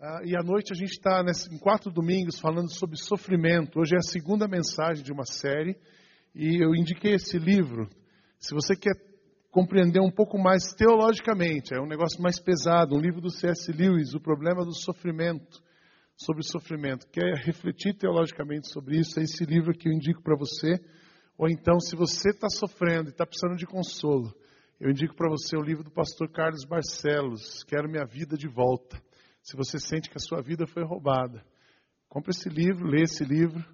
Uh, e à noite a gente está em quatro domingos falando sobre sofrimento. Hoje é a segunda mensagem de uma série e eu indiquei esse livro. Se você quer compreender um pouco mais teologicamente, é um negócio mais pesado, um livro do C.S. Lewis, O Problema do Sofrimento, sobre sofrimento. Quer refletir teologicamente sobre isso? É esse livro que eu indico para você. Ou então, se você está sofrendo e está precisando de consolo, eu indico para você o livro do pastor Carlos Barcelos, Quero Minha Vida de Volta. Se você sente que a sua vida foi roubada, compre esse livro, lê esse livro.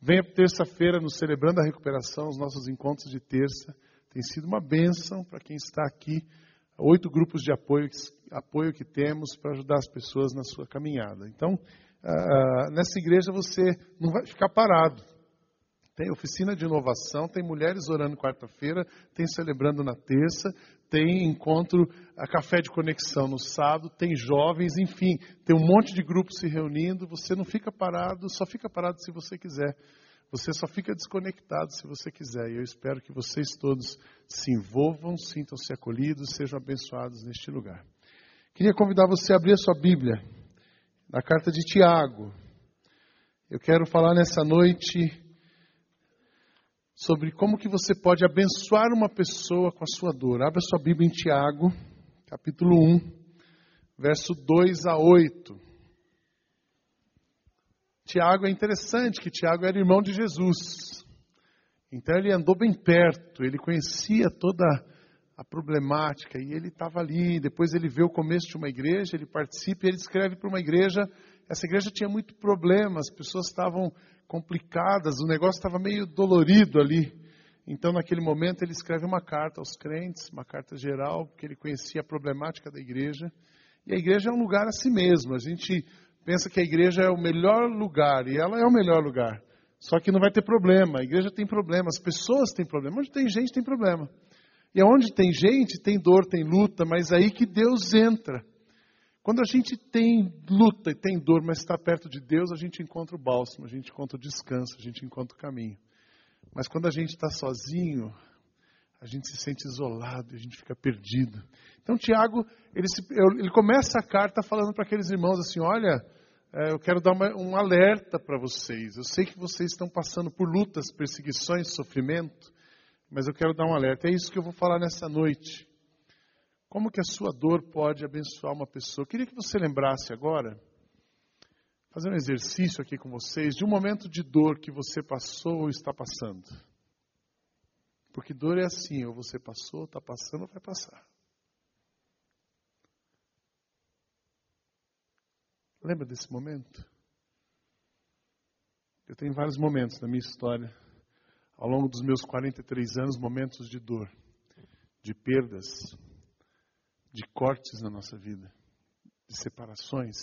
Venha terça-feira no Celebrando a Recuperação, os nossos encontros de terça. Tem sido uma bênção para quem está aqui. Oito grupos de apoio, apoio que temos para ajudar as pessoas na sua caminhada. Então, uh, nessa igreja você não vai ficar parado. Tem oficina de inovação, tem mulheres orando quarta-feira, tem celebrando na terça, tem encontro, a café de conexão no sábado, tem jovens, enfim, tem um monte de grupos se reunindo. Você não fica parado, só fica parado se você quiser. Você só fica desconectado se você quiser. E eu espero que vocês todos se envolvam, sintam-se acolhidos, sejam abençoados neste lugar. Queria convidar você a abrir a sua Bíblia, na carta de Tiago. Eu quero falar nessa noite sobre como que você pode abençoar uma pessoa com a sua dor. Abra sua Bíblia em Tiago, capítulo 1, verso 2 a 8. Tiago é interessante que Tiago era irmão de Jesus. Então ele andou bem perto, ele conhecia toda a problemática e ele estava ali. Depois ele vê o começo de uma igreja, ele participa e ele escreve para uma igreja. Essa igreja tinha muito problema, as pessoas estavam complicadas, o negócio estava meio dolorido ali. Então, naquele momento, ele escreve uma carta aos crentes, uma carta geral, porque ele conhecia a problemática da igreja. E a igreja é um lugar a si mesmo. A gente pensa que a igreja é o melhor lugar, e ela é o melhor lugar. Só que não vai ter problema. A igreja tem problema, as pessoas têm problema. Onde tem gente, tem problema. E onde tem gente, tem dor, tem luta, mas é aí que Deus entra. Quando a gente tem luta e tem dor, mas está perto de Deus, a gente encontra o bálsamo, a gente encontra o descanso, a gente encontra o caminho. Mas quando a gente está sozinho, a gente se sente isolado, a gente fica perdido. Então, Tiago, ele, se, ele começa a carta falando para aqueles irmãos assim: olha, é, eu quero dar uma, um alerta para vocês. Eu sei que vocês estão passando por lutas, perseguições, sofrimento, mas eu quero dar um alerta. É isso que eu vou falar nessa noite. Como que a sua dor pode abençoar uma pessoa? Eu queria que você lembrasse agora, fazer um exercício aqui com vocês, de um momento de dor que você passou ou está passando. Porque dor é assim, ou você passou, está passando, ou vai passar. Lembra desse momento? Eu tenho vários momentos na minha história, ao longo dos meus 43 anos, momentos de dor, de perdas, de cortes na nossa vida, de separações.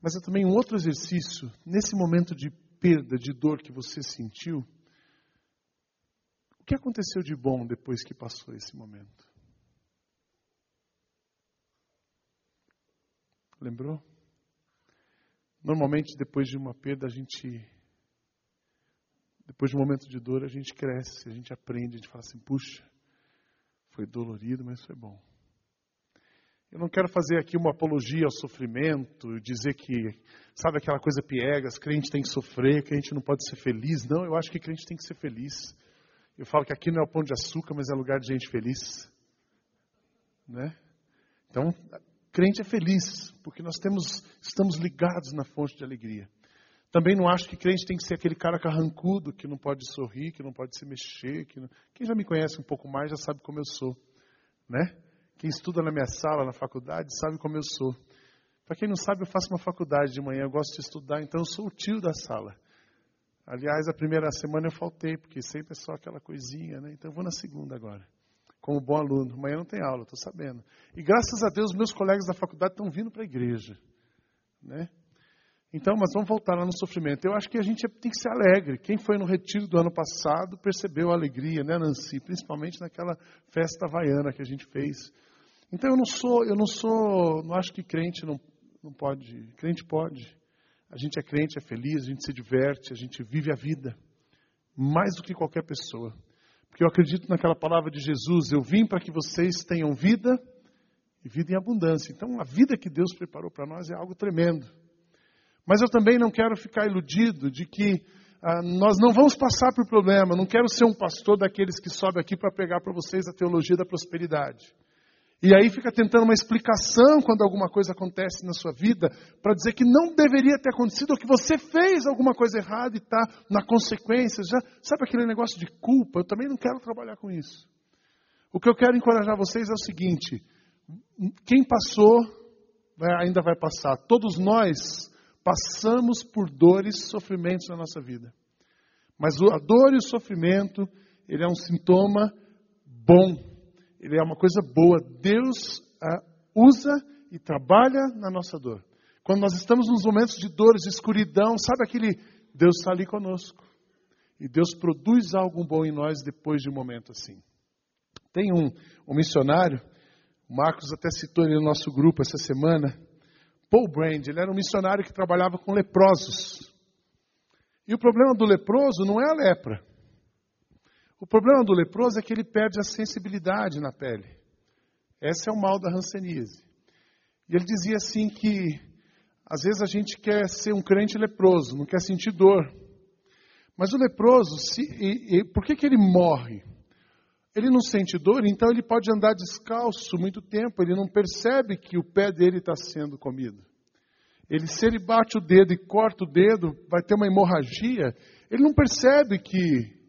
Mas é também um outro exercício, nesse momento de perda, de dor que você sentiu, o que aconteceu de bom depois que passou esse momento? Lembrou? Normalmente, depois de uma perda, a gente. Depois de um momento de dor, a gente cresce, a gente aprende, a gente fala assim: puxa, foi dolorido, mas foi bom. Eu não quero fazer aqui uma apologia ao sofrimento, dizer que, sabe aquela coisa piegas, crente tem que sofrer, gente não pode ser feliz. Não, eu acho que crente tem que ser feliz. Eu falo que aqui não é o pão de açúcar, mas é lugar de gente feliz. Né? Então, crente é feliz, porque nós temos, estamos ligados na fonte de alegria. Também não acho que crente tem que ser aquele cara carrancudo, que não pode sorrir, que não pode se mexer. Que não... Quem já me conhece um pouco mais já sabe como eu sou. Né? Quem estuda na minha sala, na faculdade, sabe como eu sou. Para quem não sabe, eu faço uma faculdade de manhã, eu gosto de estudar, então eu sou o tio da sala. Aliás, a primeira semana eu faltei, porque sempre é só aquela coisinha, né? Então eu vou na segunda agora, como bom aluno. Amanhã não tem aula, estou sabendo. E graças a Deus, meus colegas da faculdade estão vindo para a igreja, né? Então, mas vamos voltar lá no sofrimento. Eu acho que a gente tem que ser alegre. Quem foi no retiro do ano passado percebeu a alegria, né, Nancy? Principalmente naquela festa havaiana que a gente fez. Então eu não sou, eu não sou, não acho que crente não, não pode. Crente pode. A gente é crente, é feliz, a gente se diverte, a gente vive a vida. Mais do que qualquer pessoa. Porque eu acredito naquela palavra de Jesus, eu vim para que vocês tenham vida e vida em abundância. Então, a vida que Deus preparou para nós é algo tremendo. Mas eu também não quero ficar iludido de que ah, nós não vamos passar por problema. Não quero ser um pastor daqueles que sobe aqui para pegar para vocês a teologia da prosperidade. E aí fica tentando uma explicação quando alguma coisa acontece na sua vida, para dizer que não deveria ter acontecido, ou que você fez alguma coisa errada e está na consequência. Já, sabe aquele negócio de culpa? Eu também não quero trabalhar com isso. O que eu quero encorajar vocês é o seguinte: quem passou ainda vai passar. Todos nós passamos por dores sofrimentos na nossa vida. Mas a dor e o sofrimento, ele é um sintoma bom. Ele é uma coisa boa. Deus ah, usa e trabalha na nossa dor. Quando nós estamos nos momentos de dores, de escuridão, sabe aquele Deus está ali conosco. E Deus produz algo bom em nós depois de um momento assim. Tem um, um missionário, o Marcos até citou ele no nosso grupo essa semana, Paul Brand, ele era um missionário que trabalhava com leprosos. E o problema do leproso não é a lepra. O problema do leproso é que ele perde a sensibilidade na pele. Esse é o mal da hanseníase. E ele dizia assim que às vezes a gente quer ser um crente leproso, não quer sentir dor. Mas o leproso, se, e, e, por que, que ele morre? Ele não sente dor, então ele pode andar descalço muito tempo, ele não percebe que o pé dele está sendo comido. Ele, se ele bate o dedo e corta o dedo, vai ter uma hemorragia, ele não percebe que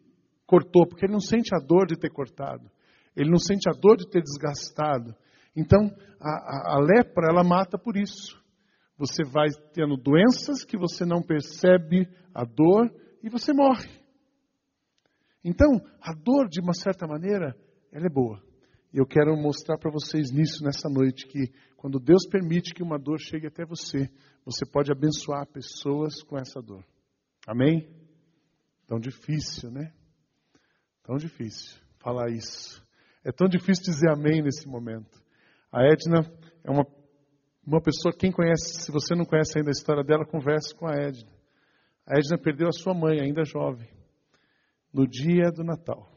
cortou, porque ele não sente a dor de ter cortado, ele não sente a dor de ter desgastado. Então, a, a, a lepra, ela mata por isso. Você vai tendo doenças que você não percebe a dor e você morre. Então, a dor, de uma certa maneira, ela é boa. E eu quero mostrar para vocês nisso nessa noite que quando Deus permite que uma dor chegue até você, você pode abençoar pessoas com essa dor. Amém? Tão difícil, né? Tão difícil falar isso. É tão difícil dizer amém nesse momento. A Edna é uma, uma pessoa, quem conhece, se você não conhece ainda a história dela, converse com a Edna. A Edna perdeu a sua mãe, ainda jovem no dia do Natal.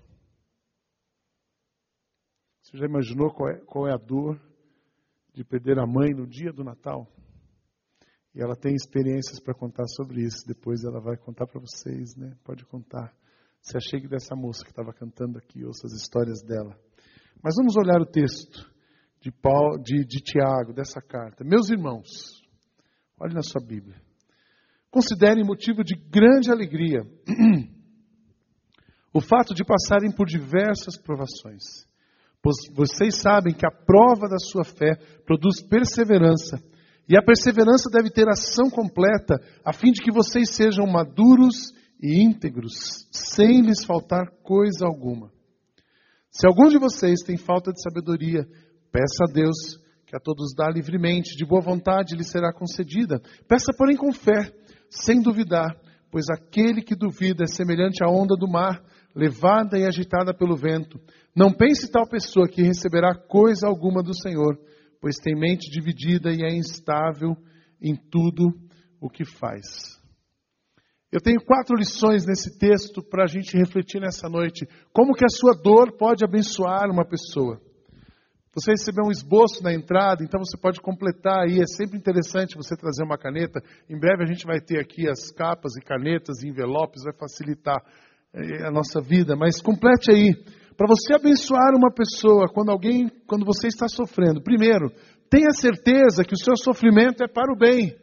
Você já imaginou qual é, qual é a dor de perder a mãe no dia do Natal? E ela tem experiências para contar sobre isso. Depois ela vai contar para vocês, né? Pode contar. Se achegue dessa moça que estava cantando aqui, ouça as histórias dela. Mas vamos olhar o texto de, Paulo, de, de Tiago, dessa carta. Meus irmãos, olhe na sua Bíblia. Considerem motivo de grande alegria o fato de passarem por diversas provações. Pois vocês sabem que a prova da sua fé produz perseverança, e a perseverança deve ter ação completa, a fim de que vocês sejam maduros e íntegros, sem lhes faltar coisa alguma. Se algum de vocês tem falta de sabedoria, peça a Deus, que a todos dá livremente, de boa vontade lhe será concedida. Peça, porém, com fé, sem duvidar, pois aquele que duvida é semelhante à onda do mar levada e agitada pelo vento. Não pense tal pessoa que receberá coisa alguma do Senhor, pois tem mente dividida e é instável em tudo o que faz. Eu tenho quatro lições nesse texto para a gente refletir nessa noite. Como que a sua dor pode abençoar uma pessoa? Você recebeu um esboço na entrada, então você pode completar aí. É sempre interessante você trazer uma caneta. Em breve a gente vai ter aqui as capas e canetas e envelopes, vai facilitar a nossa vida, mas complete aí. Para você abençoar uma pessoa quando alguém, quando você está sofrendo, primeiro, tenha certeza que o seu sofrimento é para o bem.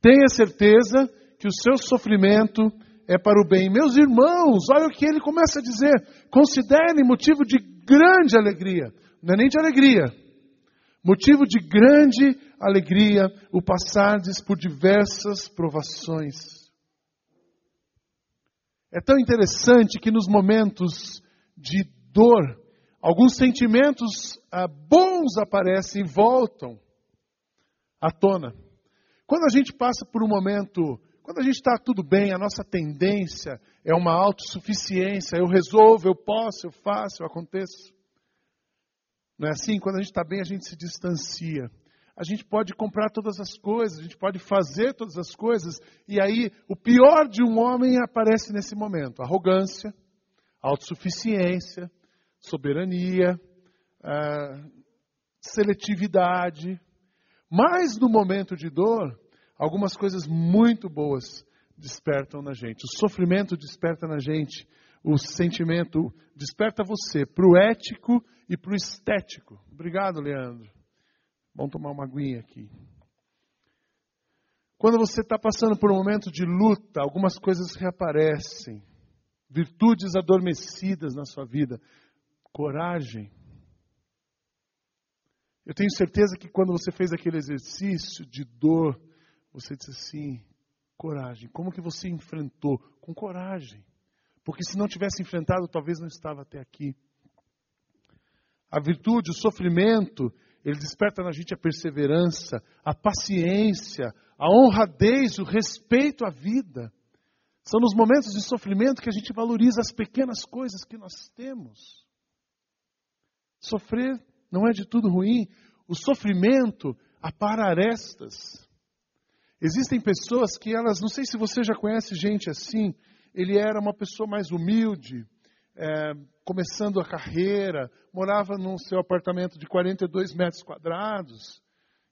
Tenha certeza que o seu sofrimento é para o bem. Meus irmãos, olha o que ele começa a dizer. Considerem motivo de grande alegria. Não é nem de alegria. Motivo de grande alegria o passardes por diversas provações é tão interessante que nos momentos de dor, alguns sentimentos ah, bons aparecem e voltam à tona. Quando a gente passa por um momento, quando a gente está tudo bem, a nossa tendência é uma autossuficiência. Eu resolvo, eu posso, eu faço, eu aconteço. Não é assim? Quando a gente está bem, a gente se distancia a gente pode comprar todas as coisas, a gente pode fazer todas as coisas, e aí o pior de um homem aparece nesse momento: arrogância, autossuficiência, soberania, uh, seletividade. Mas no momento de dor, algumas coisas muito boas despertam na gente. O sofrimento desperta na gente o sentimento, desperta você para o ético e para o estético. Obrigado, Leandro. Vamos tomar uma aguinha aqui. Quando você está passando por um momento de luta, algumas coisas reaparecem. Virtudes adormecidas na sua vida. Coragem. Eu tenho certeza que quando você fez aquele exercício de dor, você disse assim: coragem. Como que você enfrentou? Com coragem. Porque se não tivesse enfrentado, talvez não estava até aqui. A virtude, o sofrimento, ele desperta na gente a perseverança, a paciência, a honradez, o respeito à vida. São nos momentos de sofrimento que a gente valoriza as pequenas coisas que nós temos. Sofrer não é de tudo ruim. O sofrimento apara arestas. Existem pessoas que elas, não sei se você já conhece gente assim, ele era uma pessoa mais humilde, é, começando a carreira, morava num seu apartamento de 42 metros quadrados,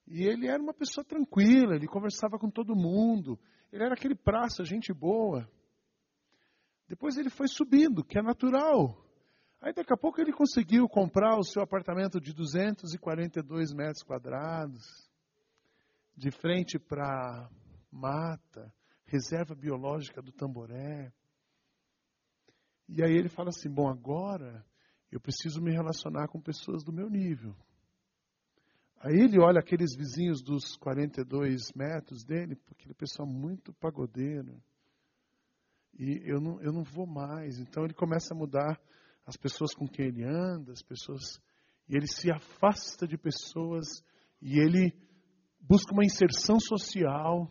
e ele era uma pessoa tranquila, ele conversava com todo mundo, ele era aquele praça, gente boa. Depois ele foi subindo, que é natural. Aí daqui a pouco ele conseguiu comprar o seu apartamento de 242 metros quadrados, de frente para mata, reserva biológica do Tamboré. E aí ele fala assim: bom, agora eu preciso me relacionar com pessoas do meu nível. Aí ele olha aqueles vizinhos dos 42 metros dele, aquele pessoal muito pagodeiro. E eu não, eu não vou mais. Então ele começa a mudar as pessoas com quem ele anda, as pessoas. E ele se afasta de pessoas e ele busca uma inserção social.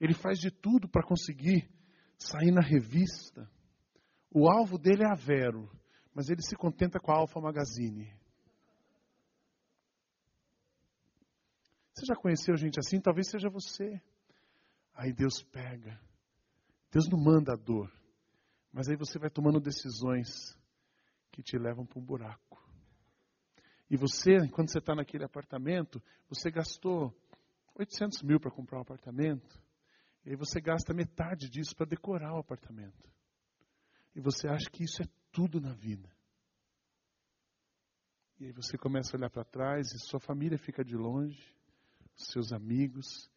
Ele faz de tudo para conseguir sair na revista. O alvo dele é a Vero, mas ele se contenta com a Alfa Magazine. Você já conheceu gente assim? Talvez seja você. Aí Deus pega. Deus não manda a dor. Mas aí você vai tomando decisões que te levam para um buraco. E você, quando você está naquele apartamento, você gastou 800 mil para comprar um apartamento. E aí você gasta metade disso para decorar o apartamento. E você acha que isso é tudo na vida. E aí você começa a olhar para trás e sua família fica de longe, seus amigos,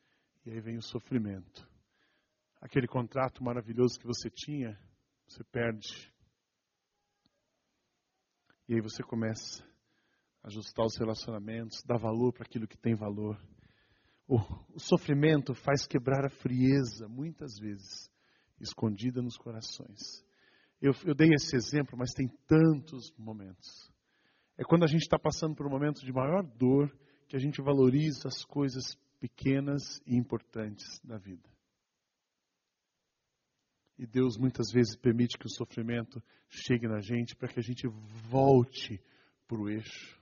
e aí vem o sofrimento. Aquele contrato maravilhoso que você tinha, você perde. E aí você começa a ajustar os relacionamentos, dar valor para aquilo que tem valor. O, o sofrimento faz quebrar a frieza, muitas vezes, escondida nos corações. Eu, eu dei esse exemplo, mas tem tantos momentos. É quando a gente está passando por um momento de maior dor que a gente valoriza as coisas pequenas e importantes da vida. E Deus muitas vezes permite que o sofrimento chegue na gente para que a gente volte para o eixo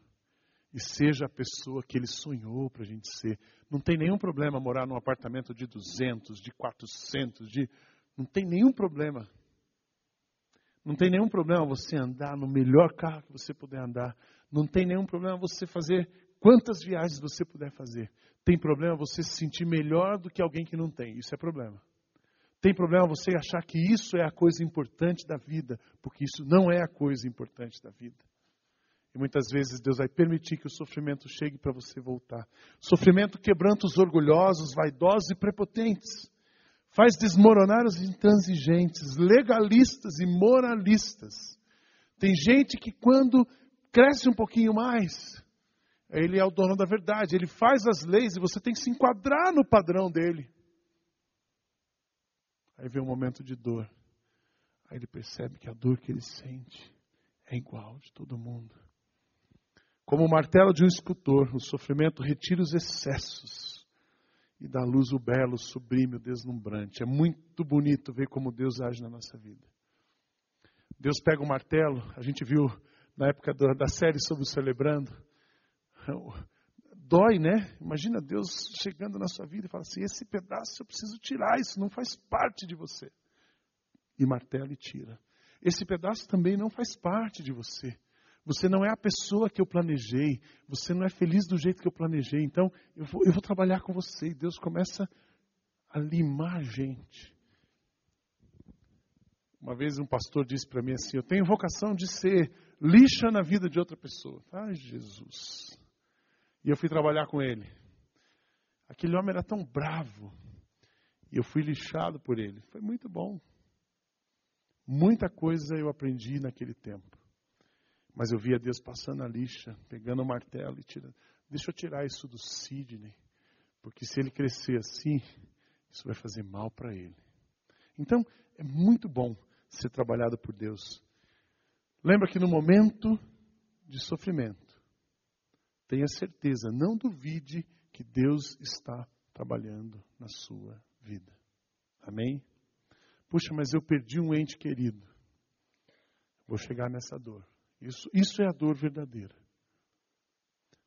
e seja a pessoa que ele sonhou para a gente ser. Não tem nenhum problema morar num apartamento de 200, de 400, de não tem nenhum problema. Não tem nenhum problema você andar no melhor carro que você puder andar. Não tem nenhum problema você fazer quantas viagens você puder fazer. Tem problema você se sentir melhor do que alguém que não tem. Isso é problema. Tem problema você achar que isso é a coisa importante da vida, porque isso não é a coisa importante da vida. E muitas vezes Deus vai permitir que o sofrimento chegue para você voltar. Sofrimento quebranta os orgulhosos, vaidosos e prepotentes. Faz desmoronar os intransigentes, legalistas e moralistas. Tem gente que quando cresce um pouquinho mais, ele é o dono da verdade, ele faz as leis e você tem que se enquadrar no padrão dele. Aí vem um momento de dor. Aí ele percebe que a dor que ele sente é igual de todo mundo. Como o martelo de um escultor, o sofrimento retira os excessos e dá à luz o belo, o sublime, o deslumbrante. É muito bonito ver como Deus age na nossa vida. Deus pega o martelo, a gente viu na época da série sobre o celebrando. Dói, né? Imagina Deus chegando na sua vida e fala assim: esse pedaço eu preciso tirar, isso não faz parte de você. E martelo e tira. Esse pedaço também não faz parte de você. Você não é a pessoa que eu planejei. Você não é feliz do jeito que eu planejei. Então, eu vou, eu vou trabalhar com você. E Deus começa a limar a gente. Uma vez um pastor disse para mim assim: Eu tenho vocação de ser lixa na vida de outra pessoa. Ai, Jesus. E eu fui trabalhar com ele. Aquele homem era tão bravo. E eu fui lixado por ele. Foi muito bom. Muita coisa eu aprendi naquele tempo. Mas eu via Deus passando a lixa, pegando o martelo e tirando. Deixa eu tirar isso do Sidney. Porque se ele crescer assim, isso vai fazer mal para ele. Então, é muito bom ser trabalhado por Deus. Lembra que no momento de sofrimento, tenha certeza, não duvide que Deus está trabalhando na sua vida. Amém? Puxa, mas eu perdi um ente querido. Vou chegar nessa dor. Isso, isso é a dor verdadeira.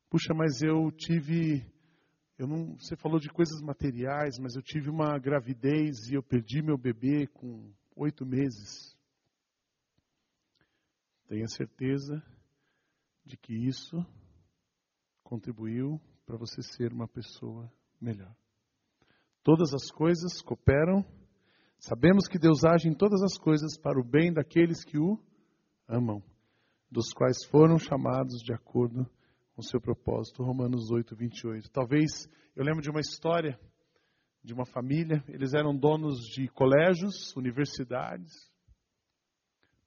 Puxa, mas eu tive. Eu não, você falou de coisas materiais, mas eu tive uma gravidez e eu perdi meu bebê com oito meses. Tenha certeza de que isso contribuiu para você ser uma pessoa melhor. Todas as coisas cooperam. Sabemos que Deus age em todas as coisas para o bem daqueles que o amam, dos quais foram chamados de acordo com o seu propósito. Romanos 8, 28. Talvez eu lembro de uma história de uma família, eles eram donos de colégios, universidades,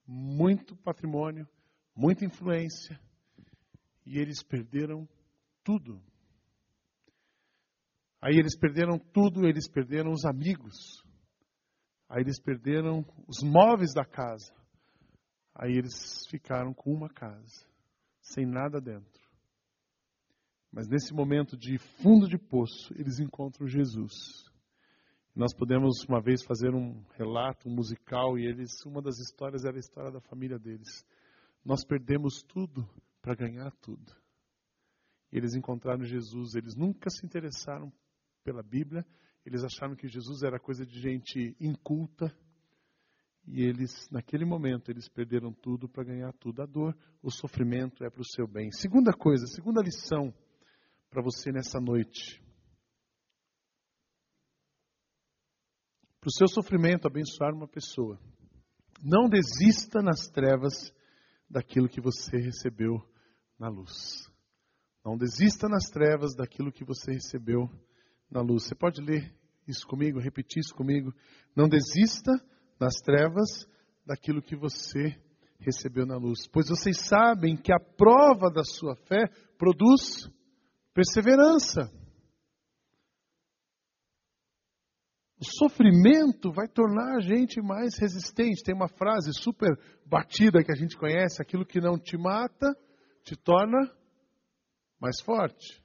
muito patrimônio, muita influência, e eles perderam tudo Aí eles perderam tudo, eles perderam os amigos. Aí eles perderam os móveis da casa. Aí eles ficaram com uma casa, sem nada dentro. Mas nesse momento de fundo de poço, eles encontram Jesus. Nós podemos uma vez fazer um relato um musical e eles, uma das histórias era a história da família deles. Nós perdemos tudo para ganhar tudo. Eles encontraram Jesus, eles nunca se interessaram pela Bíblia. Eles acharam que Jesus era coisa de gente inculta. E eles, naquele momento, eles perderam tudo para ganhar tudo. A dor, o sofrimento é para o seu bem. Segunda coisa, segunda lição para você nessa noite. Para o seu sofrimento abençoar uma pessoa. Não desista nas trevas daquilo que você recebeu na luz. Não desista nas trevas daquilo que você recebeu na luz. Você pode ler isso comigo, repetir isso comigo? Não desista nas trevas daquilo que você recebeu na luz, pois vocês sabem que a prova da sua fé produz perseverança. O sofrimento vai tornar a gente mais resistente. Tem uma frase super batida que a gente conhece: aquilo que não te mata te torna mais forte.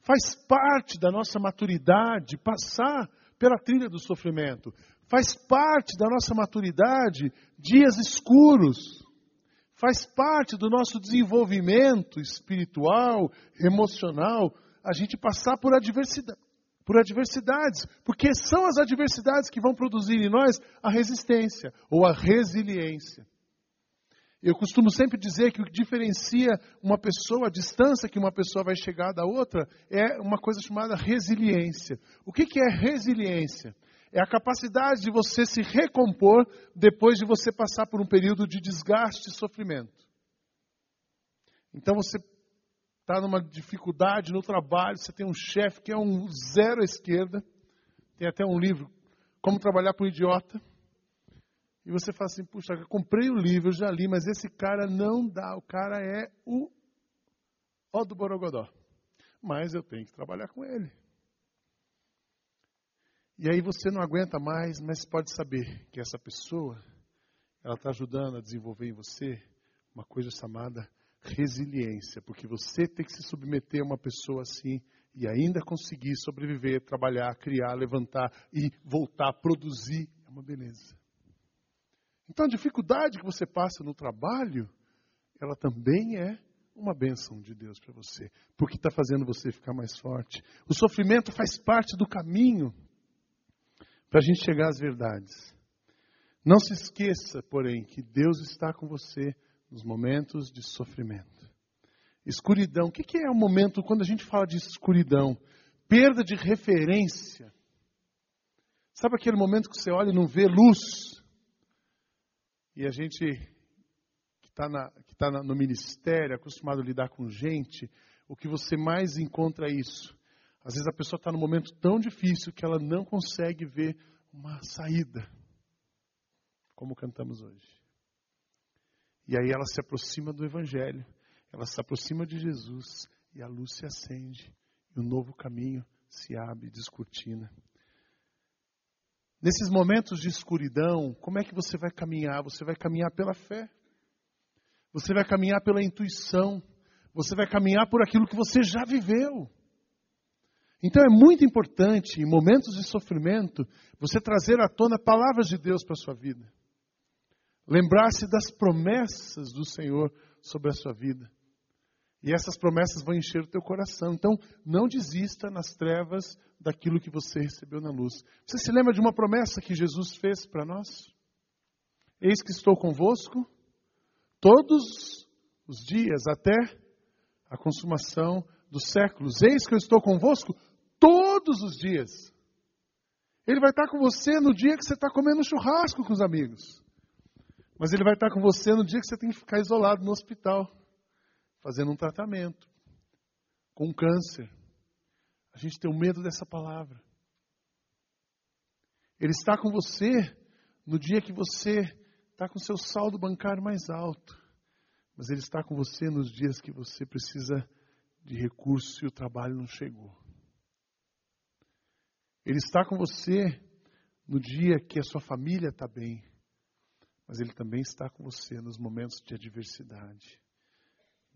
Faz parte da nossa maturidade passar pela trilha do sofrimento. Faz parte da nossa maturidade dias escuros. Faz parte do nosso desenvolvimento espiritual, emocional, a gente passar por adversidade, por adversidades, porque são as adversidades que vão produzir em nós a resistência ou a resiliência. Eu costumo sempre dizer que o que diferencia uma pessoa, a distância que uma pessoa vai chegar da outra, é uma coisa chamada resiliência. O que, que é resiliência? É a capacidade de você se recompor depois de você passar por um período de desgaste e sofrimento. Então você está numa dificuldade no trabalho, você tem um chefe que é um zero à esquerda, tem até um livro, Como Trabalhar com um Idiota. E você fala assim, puxa, eu comprei o livro, já li, mas esse cara não dá. O cara é o ó do Borogodó. Mas eu tenho que trabalhar com ele. E aí você não aguenta mais, mas pode saber que essa pessoa, ela está ajudando a desenvolver em você uma coisa chamada resiliência, porque você tem que se submeter a uma pessoa assim e ainda conseguir sobreviver, trabalhar, criar, levantar e voltar a produzir, é uma beleza. Então a dificuldade que você passa no trabalho, ela também é uma bênção de Deus para você, porque está fazendo você ficar mais forte. O sofrimento faz parte do caminho para a gente chegar às verdades. Não se esqueça, porém, que Deus está com você nos momentos de sofrimento. Escuridão. O que é o momento quando a gente fala de escuridão? Perda de referência. Sabe aquele momento que você olha e não vê luz? E a gente que está tá no ministério, acostumado a lidar com gente, o que você mais encontra é isso. Às vezes a pessoa está num momento tão difícil que ela não consegue ver uma saída, como cantamos hoje. E aí ela se aproxima do Evangelho, ela se aproxima de Jesus e a luz se acende e um novo caminho se abre, descortina. Nesses momentos de escuridão, como é que você vai caminhar? Você vai caminhar pela fé. Você vai caminhar pela intuição. Você vai caminhar por aquilo que você já viveu. Então é muito importante, em momentos de sofrimento, você trazer à tona palavras de Deus para a sua vida. Lembrar-se das promessas do Senhor sobre a sua vida. E essas promessas vão encher o teu coração. Então, não desista nas trevas daquilo que você recebeu na luz. Você se lembra de uma promessa que Jesus fez para nós? Eis que estou convosco todos os dias até a consumação dos séculos. Eis que eu estou convosco todos os dias. Ele vai estar com você no dia que você está comendo churrasco com os amigos. Mas ele vai estar com você no dia que você tem que ficar isolado no hospital, fazendo um tratamento, com câncer. A gente tem um medo dessa palavra. Ele está com você no dia que você está com seu saldo bancário mais alto. Mas Ele está com você nos dias que você precisa de recurso e o trabalho não chegou. Ele está com você no dia que a sua família está bem, mas Ele também está com você nos momentos de adversidade.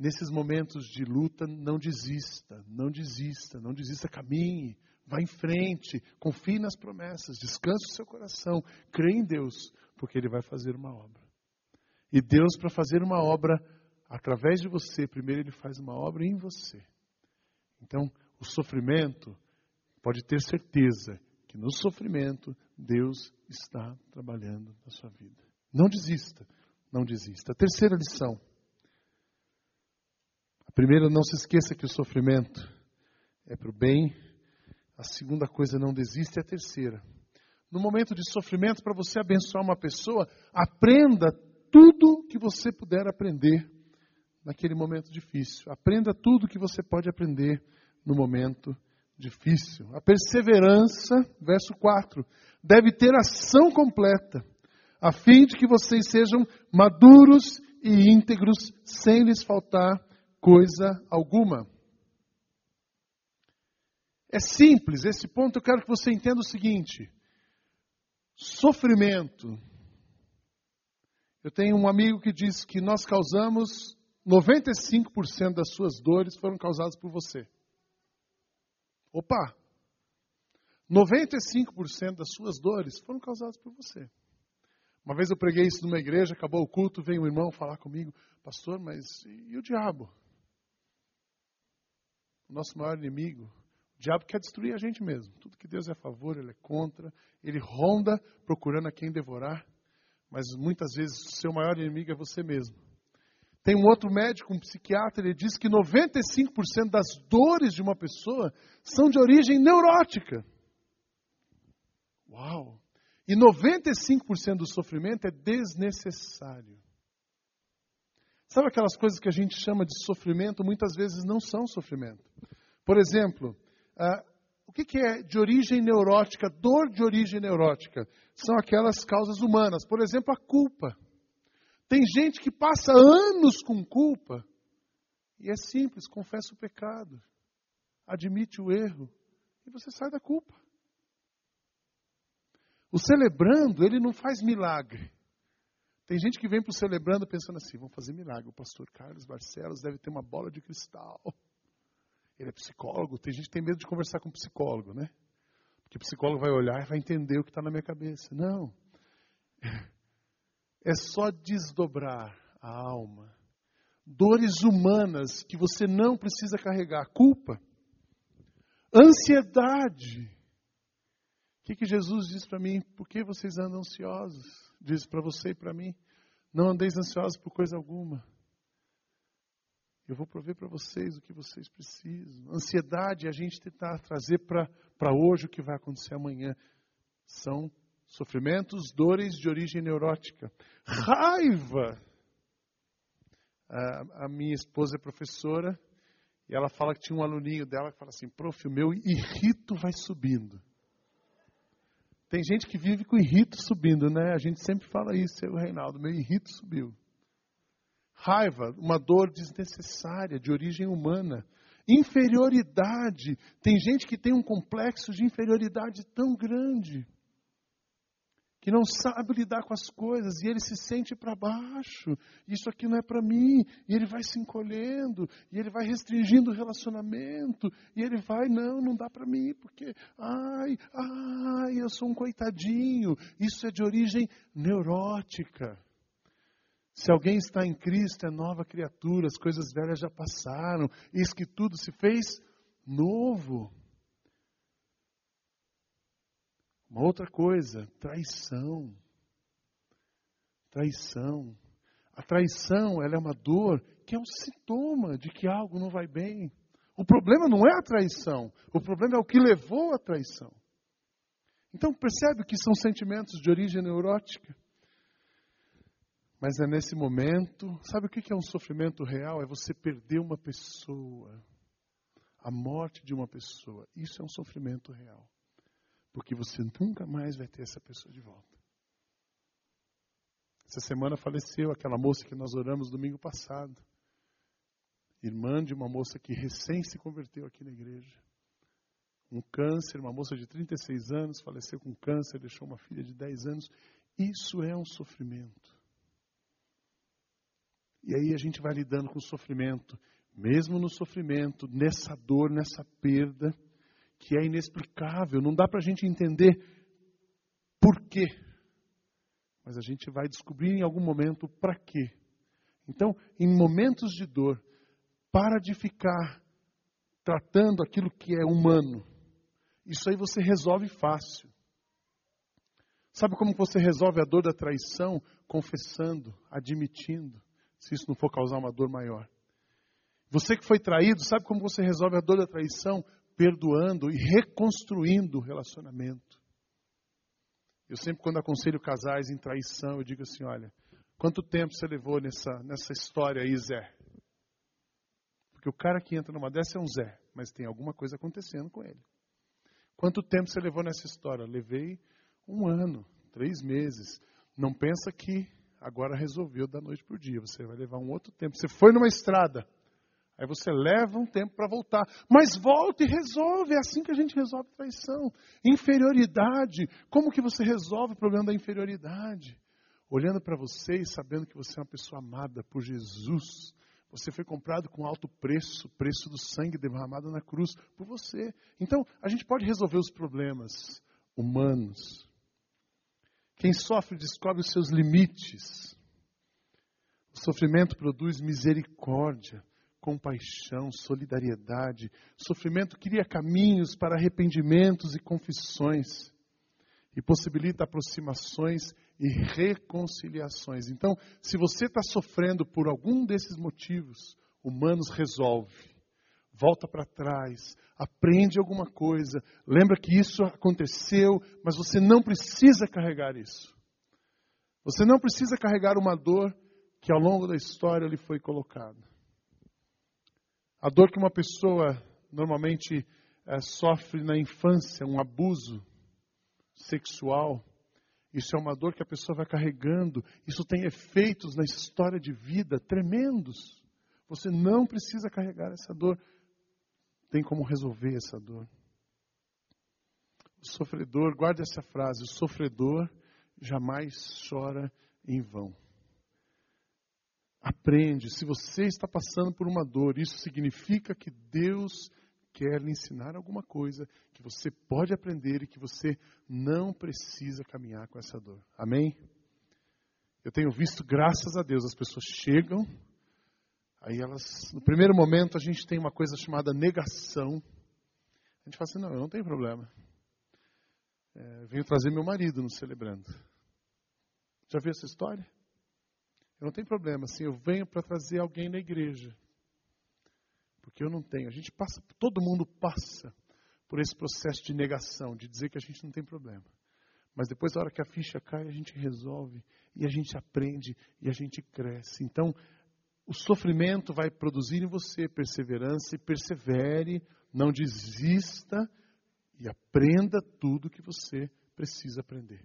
Nesses momentos de luta, não desista, não desista, não desista, caminhe, vá em frente, confie nas promessas, descanse o seu coração, crê em Deus, porque Ele vai fazer uma obra. E Deus, para fazer uma obra através de você, primeiro Ele faz uma obra em você. Então, o sofrimento, pode ter certeza que no sofrimento, Deus está trabalhando na sua vida. Não desista, não desista. A terceira lição. A primeira, não se esqueça que o sofrimento é para o bem. A segunda coisa, não desista. E a terceira, no momento de sofrimento, para você abençoar uma pessoa, aprenda tudo que você puder aprender naquele momento difícil. Aprenda tudo que você pode aprender no momento difícil. A perseverança, verso 4, deve ter ação completa, a fim de que vocês sejam maduros e íntegros, sem lhes faltar coisa alguma. É simples, esse ponto eu quero que você entenda o seguinte: Sofrimento. Eu tenho um amigo que diz que nós causamos 95% das suas dores foram causadas por você. Opa! 95% das suas dores foram causadas por você. Uma vez eu preguei isso numa igreja, acabou o culto, veio um irmão falar comigo, pastor, mas e o diabo? Nosso maior inimigo o diabo quer destruir a gente mesmo. Tudo que Deus é a favor, ele é contra. Ele ronda procurando a quem devorar. Mas muitas vezes o seu maior inimigo é você mesmo. Tem um outro médico, um psiquiatra, ele diz que 95% das dores de uma pessoa são de origem neurótica. Uau! E 95% do sofrimento é desnecessário. Sabe aquelas coisas que a gente chama de sofrimento, muitas vezes não são sofrimento. Por exemplo, ah, o que, que é de origem neurótica, dor de origem neurótica? São aquelas causas humanas. Por exemplo, a culpa. Tem gente que passa anos com culpa. E é simples, confessa o pecado. Admite o erro. E você sai da culpa. O celebrando, ele não faz milagre. Tem gente que vem para o celebrando pensando assim: vamos fazer milagre. O pastor Carlos Barcelos deve ter uma bola de cristal. Ele é psicólogo. Tem gente que tem medo de conversar com psicólogo, né? Porque o psicólogo vai olhar e vai entender o que está na minha cabeça. Não. É só desdobrar a alma. Dores humanas que você não precisa carregar. Culpa. Ansiedade. O que, que Jesus diz para mim? Por que vocês andam ansiosos? Diz para você e para mim. Não andeis ansiosos por coisa alguma. Eu vou prover para vocês o que vocês precisam. Ansiedade é a gente tentar trazer para hoje o que vai acontecer amanhã. São sofrimentos, dores de origem neurótica. Raiva! A, a minha esposa é professora e ela fala que tinha um aluninho dela que fala assim: prof, o meu irrito vai subindo. Tem gente que vive com irrito subindo, né? A gente sempre fala isso, eu, Reinaldo, meu irrito subiu. Raiva, uma dor desnecessária, de origem humana. Inferioridade, tem gente que tem um complexo de inferioridade tão grande que não sabe lidar com as coisas e ele se sente para baixo. Isso aqui não é para mim. E ele vai se encolhendo, e ele vai restringindo o relacionamento, e ele vai, não, não dá para mim, porque, ai, ai, eu sou um coitadinho. Isso é de origem neurótica. Se alguém está em Cristo, é nova criatura, as coisas velhas já passaram, isso que tudo se fez novo. Uma outra coisa, traição. Traição. A traição, ela é uma dor que é um sintoma de que algo não vai bem. O problema não é a traição, o problema é o que levou à traição. Então percebe que são sentimentos de origem neurótica. Mas é nesse momento, sabe o que é um sofrimento real? É você perder uma pessoa, a morte de uma pessoa. Isso é um sofrimento real. Porque você nunca mais vai ter essa pessoa de volta. Essa semana faleceu aquela moça que nós oramos domingo passado. Irmã de uma moça que recém se converteu aqui na igreja. Um câncer, uma moça de 36 anos, faleceu com câncer, deixou uma filha de 10 anos. Isso é um sofrimento. E aí a gente vai lidando com o sofrimento. Mesmo no sofrimento, nessa dor, nessa perda, que é inexplicável, não dá para a gente entender por quê. Mas a gente vai descobrir em algum momento para quê. Então, em momentos de dor, para de ficar tratando aquilo que é humano. Isso aí você resolve fácil. Sabe como você resolve a dor da traição? Confessando, admitindo, se isso não for causar uma dor maior. Você que foi traído, sabe como você resolve a dor da traição? Perdoando e reconstruindo o relacionamento. Eu sempre, quando aconselho casais em traição, eu digo assim: olha, quanto tempo você levou nessa, nessa história aí, Zé? Porque o cara que entra numa dessa é um Zé, mas tem alguma coisa acontecendo com ele. Quanto tempo você levou nessa história? Levei um ano, três meses. Não pensa que agora resolveu da noite para o dia. Você vai levar um outro tempo. Você foi numa estrada. Aí você leva um tempo para voltar. Mas volta e resolve. É assim que a gente resolve traição. Inferioridade. Como que você resolve o problema da inferioridade? Olhando para você e sabendo que você é uma pessoa amada por Jesus. Você foi comprado com alto preço, preço do sangue derramado na cruz por você. Então, a gente pode resolver os problemas humanos. Quem sofre descobre os seus limites. O sofrimento produz misericórdia compaixão, solidariedade. Sofrimento cria caminhos para arrependimentos e confissões e possibilita aproximações e reconciliações. Então, se você está sofrendo por algum desses motivos, humanos resolve. Volta para trás, aprende alguma coisa, lembra que isso aconteceu, mas você não precisa carregar isso. Você não precisa carregar uma dor que ao longo da história lhe foi colocada. A dor que uma pessoa normalmente é, sofre na infância, um abuso sexual, isso é uma dor que a pessoa vai carregando. Isso tem efeitos na história de vida tremendos. Você não precisa carregar essa dor. Tem como resolver essa dor. O sofredor, guarde essa frase: o sofredor jamais chora em vão. Aprende. Se você está passando por uma dor, isso significa que Deus quer lhe ensinar alguma coisa que você pode aprender e que você não precisa caminhar com essa dor. Amém? Eu tenho visto, graças a Deus, as pessoas chegam, aí elas, no primeiro momento, a gente tem uma coisa chamada negação. A gente fala assim: não, eu não tenho problema. É, venho trazer meu marido no celebrando. Já viu essa história? Eu não tenho problema, assim, eu venho para trazer alguém na igreja. Porque eu não tenho. A gente passa, todo mundo passa por esse processo de negação, de dizer que a gente não tem problema. Mas depois, na hora que a ficha cai, a gente resolve, e a gente aprende, e a gente cresce. Então, o sofrimento vai produzir em você perseverança e persevere, não desista e aprenda tudo que você precisa aprender.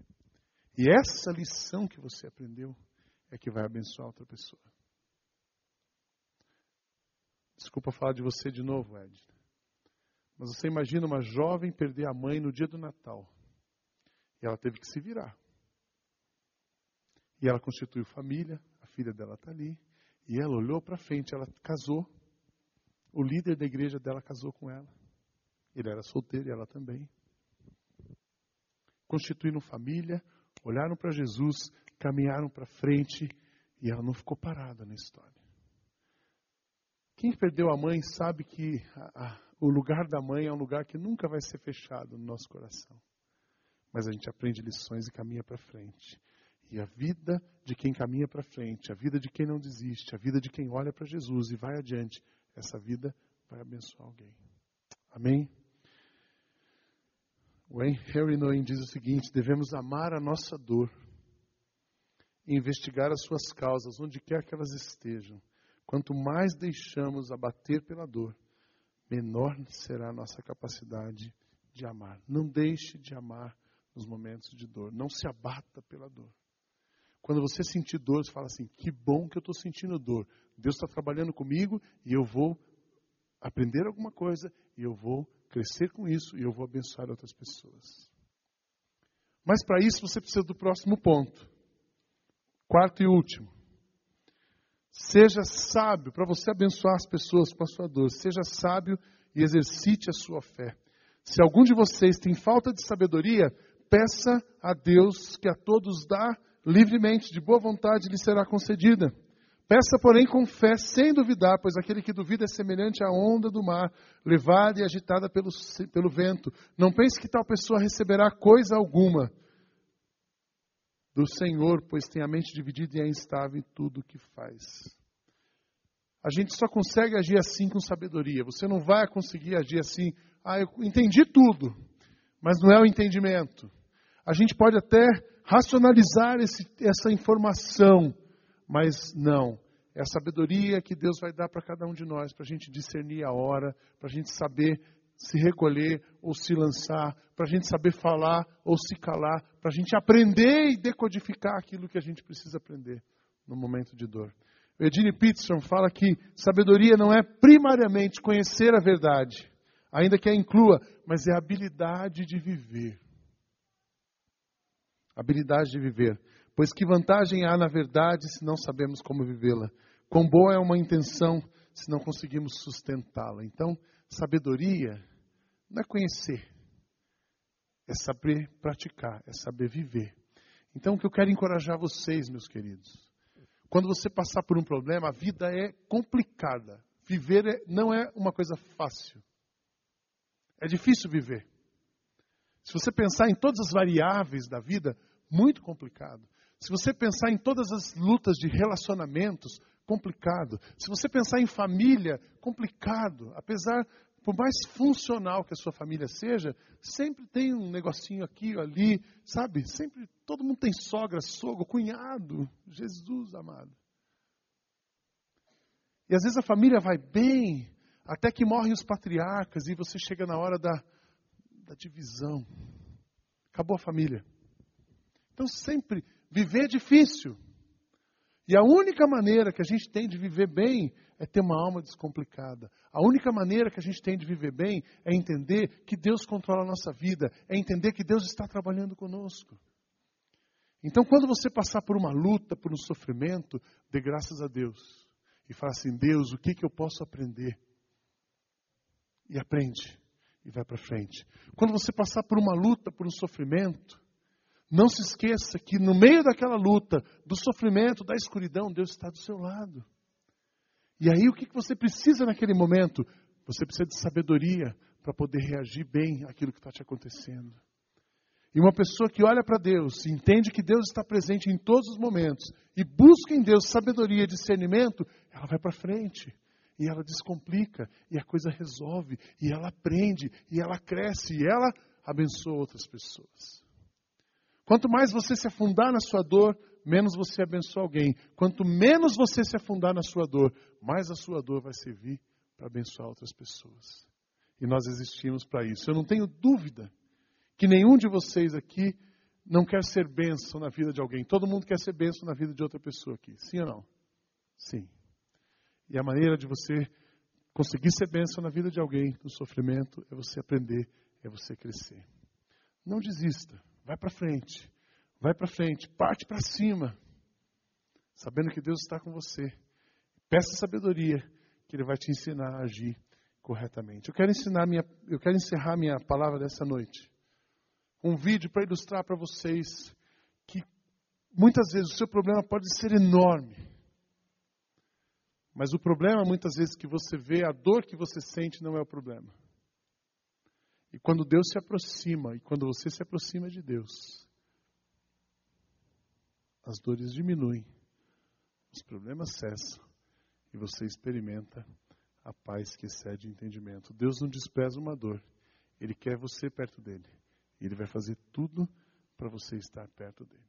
E essa lição que você aprendeu é que vai abençoar outra pessoa. Desculpa falar de você de novo, Ed. Mas você imagina uma jovem perder a mãe no dia do Natal. E ela teve que se virar. E ela constituiu família, a filha dela está ali. E ela olhou para frente, ela casou. O líder da igreja dela casou com ela. Ele era solteiro e ela também. Constituíram família, olharam para Jesus, caminharam para frente e ela não ficou parada na história. Quem perdeu a mãe sabe que a, a, o lugar da mãe é um lugar que nunca vai ser fechado no nosso coração. Mas a gente aprende lições e caminha para frente. E a vida de quem caminha para frente, a vida de quem não desiste, a vida de quem olha para Jesus e vai adiante, essa vida vai abençoar alguém. Amém? O Henry Noyen diz o seguinte: devemos amar a nossa dor e investigar as suas causas, onde quer que elas estejam. Quanto mais deixamos abater pela dor, menor será a nossa capacidade de amar. Não deixe de amar nos momentos de dor. Não se abata pela dor. Quando você sentir dor, você fala assim: que bom que eu estou sentindo dor. Deus está trabalhando comigo e eu vou aprender alguma coisa e eu vou crescer com isso e eu vou abençoar outras pessoas. Mas para isso você precisa do próximo ponto. Quarto e último. Seja sábio para você abençoar as pessoas com a sua dor. Seja sábio e exercite a sua fé. Se algum de vocês tem falta de sabedoria, peça a Deus que a todos dá livremente, de boa vontade lhe será concedida. Peça, porém, com fé, sem duvidar, pois aquele que duvida é semelhante à onda do mar, levada e agitada pelo, pelo vento. Não pense que tal pessoa receberá coisa alguma do Senhor, pois tem a mente dividida e é instável em tudo o que faz. A gente só consegue agir assim com sabedoria. Você não vai conseguir agir assim, ah, eu entendi tudo, mas não é o entendimento. A gente pode até racionalizar esse, essa informação, mas não. É a sabedoria que Deus vai dar para cada um de nós, para a gente discernir a hora, para a gente saber se recolher ou se lançar, para a gente saber falar ou se calar, para a gente aprender e decodificar aquilo que a gente precisa aprender no momento de dor. Edine Peterson fala que sabedoria não é primariamente conhecer a verdade, ainda que a inclua, mas é a habilidade de viver habilidade de viver. Pois que vantagem há na verdade se não sabemos como vivê-la? Quão boa é uma intenção se não conseguimos sustentá-la? Então, sabedoria não é conhecer, é saber praticar, é saber viver. Então, o que eu quero encorajar vocês, meus queridos, quando você passar por um problema, a vida é complicada. Viver é, não é uma coisa fácil. É difícil viver. Se você pensar em todas as variáveis da vida, muito complicado. Se você pensar em todas as lutas de relacionamentos, complicado. Se você pensar em família, complicado. Apesar, por mais funcional que a sua família seja, sempre tem um negocinho aqui ou ali, sabe? Sempre, todo mundo tem sogra, sogro, cunhado. Jesus amado. E às vezes a família vai bem, até que morrem os patriarcas e você chega na hora da, da divisão. Acabou a família. Então, sempre viver é difícil. E a única maneira que a gente tem de viver bem é ter uma alma descomplicada. A única maneira que a gente tem de viver bem é entender que Deus controla a nossa vida, é entender que Deus está trabalhando conosco. Então, quando você passar por uma luta, por um sofrimento, dê graças a Deus. E fala assim: Deus, o que, que eu posso aprender? E aprende. E vai para frente. Quando você passar por uma luta, por um sofrimento, não se esqueça que no meio daquela luta, do sofrimento, da escuridão, Deus está do seu lado. E aí o que você precisa naquele momento? Você precisa de sabedoria para poder reagir bem àquilo que está te acontecendo. E uma pessoa que olha para Deus, entende que Deus está presente em todos os momentos e busca em Deus sabedoria e discernimento, ela vai para frente e ela descomplica e a coisa resolve e ela aprende e ela cresce e ela abençoa outras pessoas. Quanto mais você se afundar na sua dor, menos você abençoa alguém. Quanto menos você se afundar na sua dor, mais a sua dor vai servir para abençoar outras pessoas. E nós existimos para isso. Eu não tenho dúvida que nenhum de vocês aqui não quer ser bênção na vida de alguém. Todo mundo quer ser bênção na vida de outra pessoa aqui. Sim ou não? Sim. E a maneira de você conseguir ser bênção na vida de alguém no sofrimento é você aprender, é você crescer. Não desista. Vai para frente. Vai para frente. Parte para cima. Sabendo que Deus está com você. Peça sabedoria, que Ele vai te ensinar a agir corretamente. Eu quero ensinar minha, eu quero encerrar minha palavra dessa noite um vídeo para ilustrar para vocês que muitas vezes o seu problema pode ser enorme. Mas o problema, muitas vezes, que você vê, a dor que você sente não é o problema. E quando Deus se aproxima, e quando você se aproxima de Deus, as dores diminuem, os problemas cessam, e você experimenta a paz que excede entendimento. Deus não despreza uma dor, Ele quer você perto dele. E Ele vai fazer tudo para você estar perto dele.